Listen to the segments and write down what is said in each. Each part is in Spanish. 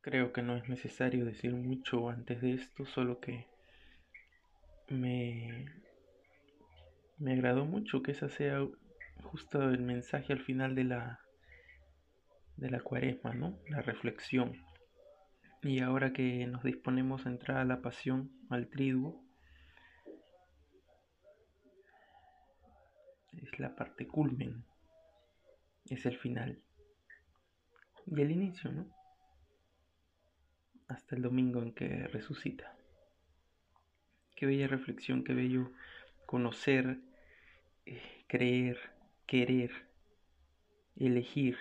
Creo que no es necesario decir mucho antes de esto, solo que me, me agradó mucho que ese sea justo el mensaje al final de la, de la cuaresma, ¿no? La reflexión. Y ahora que nos disponemos a entrar a la pasión, al triduo, es la parte culmen, es el final. Y el inicio, ¿no? Hasta el domingo en que resucita. Qué bella reflexión, qué bello conocer, eh, creer, querer, elegir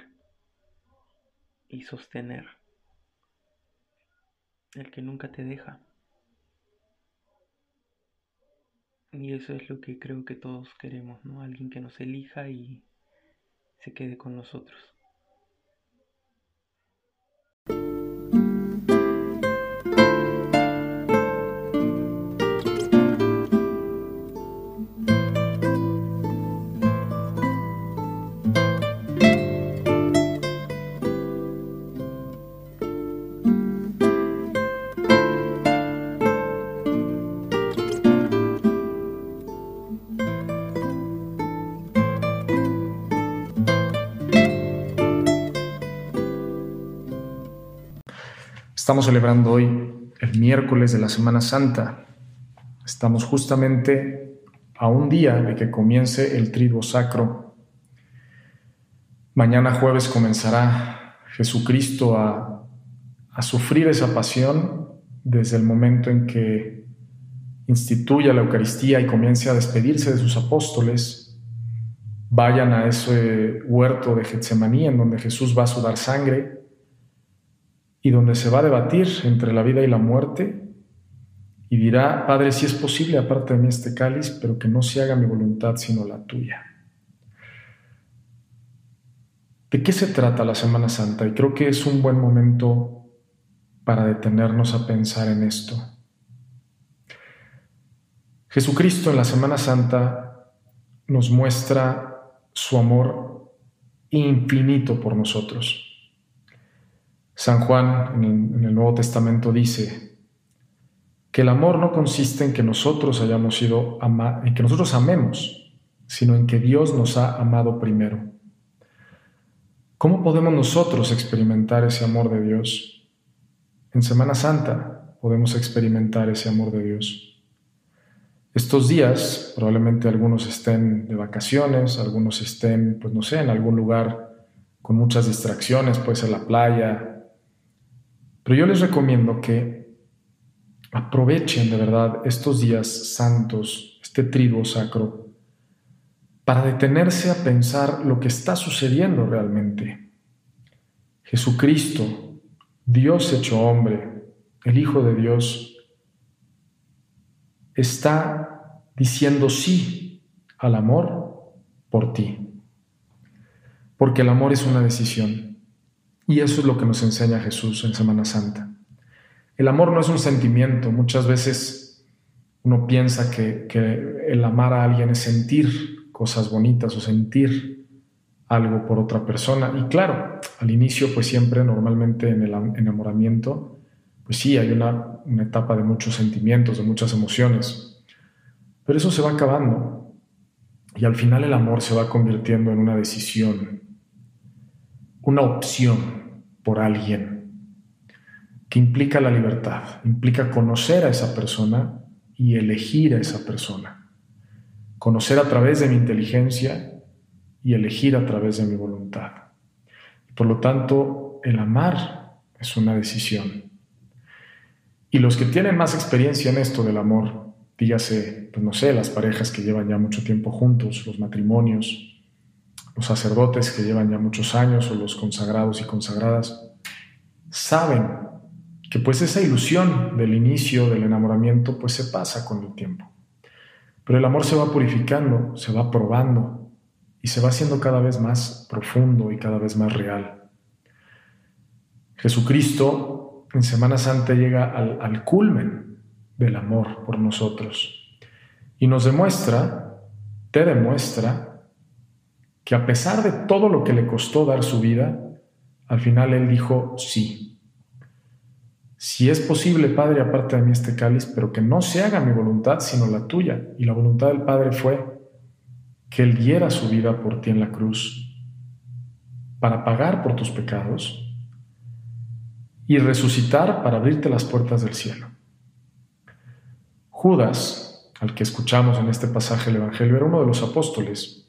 y sostener. El que nunca te deja. Y eso es lo que creo que todos queremos, ¿no? Alguien que nos elija y se quede con nosotros. Estamos celebrando hoy el miércoles de la Semana Santa. Estamos justamente a un día de que comience el triduo sacro. Mañana jueves comenzará Jesucristo a, a sufrir esa pasión desde el momento en que instituya la Eucaristía y comience a despedirse de sus apóstoles. Vayan a ese huerto de Getsemaní en donde Jesús va a sudar sangre y donde se va a debatir entre la vida y la muerte y dirá, Padre, si es posible, aparte de mí este cáliz, pero que no se haga mi voluntad sino la tuya. ¿De qué se trata la Semana Santa? Y creo que es un buen momento para detenernos a pensar en esto. Jesucristo en la Semana Santa nos muestra su amor infinito por nosotros. San Juan en el, Nuevo Testamento dice que el amor no consiste en que nosotros hayamos sido en que nosotros amemos, sino en que Dios nos ha amado primero. ¿Cómo podemos nosotros experimentar ese amor de Dios? En Semana Santa podemos experimentar ese amor de Dios. Estos días probablemente algunos estén de vacaciones, algunos estén, pues no sé, en algún lugar con muchas distracciones, puede ser la playa, pero yo les recomiendo que aprovechen de verdad estos días santos, este triduo sacro, para detenerse a pensar lo que está sucediendo realmente. Jesucristo, Dios hecho hombre, el Hijo de Dios, está diciendo sí al amor por ti. Porque el amor es una decisión. Y eso es lo que nos enseña Jesús en Semana Santa. El amor no es un sentimiento. Muchas veces uno piensa que, el amar a alguien es sentir cosas bonitas o sentir algo por otra persona. Y claro, al inicio, pues siempre, normalmente en el enamoramiento, pues sí, hay una, etapa de muchos sentimientos, de muchas emociones. Pero eso se va acabando. Y al final el amor se va convirtiendo en una decisión, una opción por alguien, que implica la libertad, implica conocer a esa persona y elegir a esa persona. Conocer a través de mi inteligencia y elegir a través de mi voluntad. Por lo tanto, el amar es una decisión. Y los que tienen más experiencia en esto del amor, dígase, pues no sé, las parejas que llevan ya mucho tiempo juntos, los matrimonios, los sacerdotes que llevan ya muchos años o los consagrados y consagradas saben que pues esa ilusión del inicio del enamoramiento pues se pasa con el tiempo. Pero el amor se va purificando, se va probando y se va haciendo cada vez más profundo y cada vez más real. Jesucristo en Semana Santa llega al, al culmen del amor por nosotros y nos demuestra, te demuestra, que a pesar de todo lo que le costó dar su vida, al final él dijo sí. si es posible, Padre, aparte de mí este cáliz, pero que no se haga mi voluntad, sino la tuya. Y la voluntad del Padre fue que Él diera su vida por ti en la cruz para pagar por tus pecados y resucitar para abrirte las puertas del cielo. Judas, al que escuchamos en este pasaje del Evangelio, era uno de los apóstoles.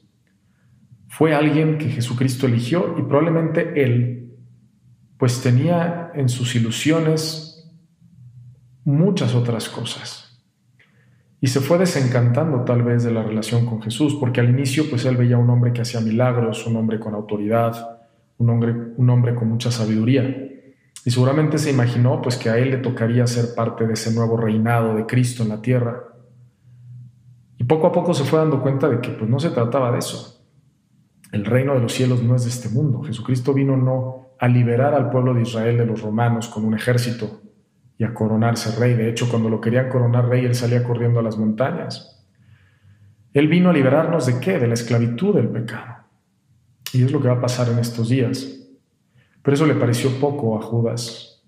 Fue alguien que Jesucristo eligió y probablemente él, pues tenía en sus ilusiones muchas otras cosas. Y se fue desencantando tal vez de la relación con Jesús, porque al inicio pues él veía un hombre que hacía milagros, un hombre con autoridad, un hombre, un hombre con mucha sabiduría. Y seguramente se imaginó pues que a él le tocaría ser parte de ese nuevo reinado de Cristo en la tierra. Y poco a poco se fue dando cuenta de que pues no se trataba de eso. El reino de los cielos no es de este mundo. Jesucristo vino no a liberar al pueblo de Israel de los romanos con un ejército y a coronarse rey. De hecho, cuando lo querían coronar rey, él salía corriendo a las montañas. Él vino a liberarnos de qué? De la esclavitud del pecado. Y es lo que va a pasar en estos días. Pero eso le pareció poco a Judas.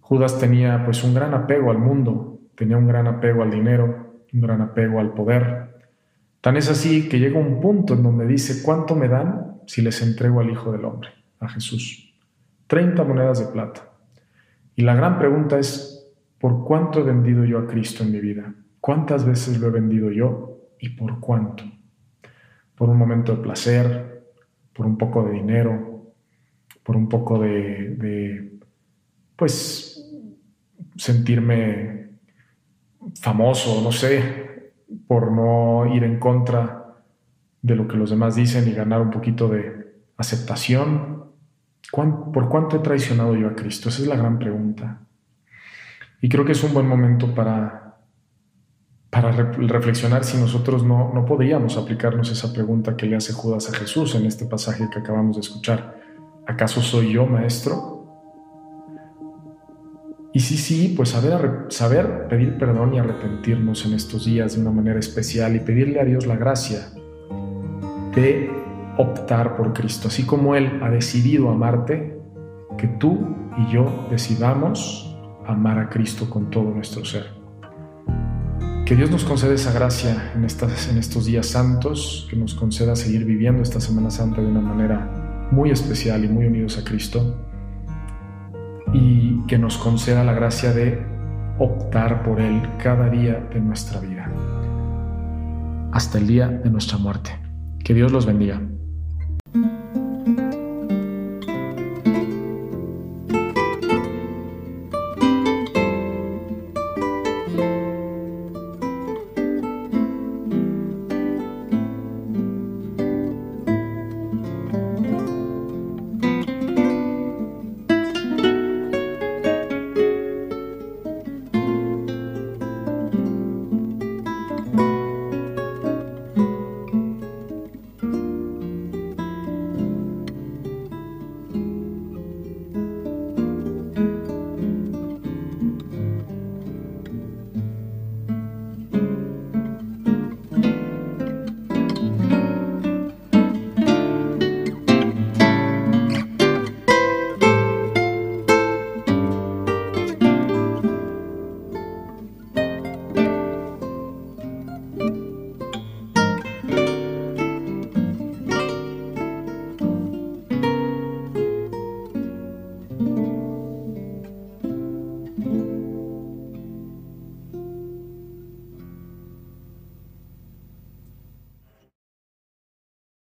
Judas tenía pues un gran apego al mundo, tenía un gran apego al dinero, un gran apego al poder. Tan es así que llega un punto en donde dice, ¿cuánto me dan si les entrego al Hijo del Hombre, a Jesús? 30 monedas de plata. Y la gran pregunta es, ¿por cuánto he vendido yo a Cristo en mi vida? ¿Cuántas veces lo he vendido yo y por cuánto? ¿Por un momento de placer? ¿Por un poco de dinero? por un poco de, pues, sentirme famoso, no sé, por no ir en contra de lo que los demás dicen y ganar un poquito de aceptación. ¿Por cuánto he traicionado yo a Cristo? Esa es la gran pregunta. Y creo que es un buen momento para, para reflexionar si nosotros no, no podríamos aplicarnos esa pregunta que le hace Judas a Jesús en este pasaje que acabamos de escuchar. ¿Acaso soy yo maestro? Y sí, sí, pues saber, saber pedir perdón y arrepentirnos en estos días de una manera especial y pedirle a Dios la gracia de optar por Cristo, así como Él ha decidido amarte, que tú y yo decidamos amar a Cristo con todo nuestro ser. Que Dios nos conceda esa gracia en, en estos días santos, que nos conceda seguir viviendo esta Semana Santa de una manera muy especial y muy unidos a Cristo y que nos conceda la gracia de optar por Él cada día de nuestra vida, hasta el día de nuestra muerte. Que Dios los bendiga.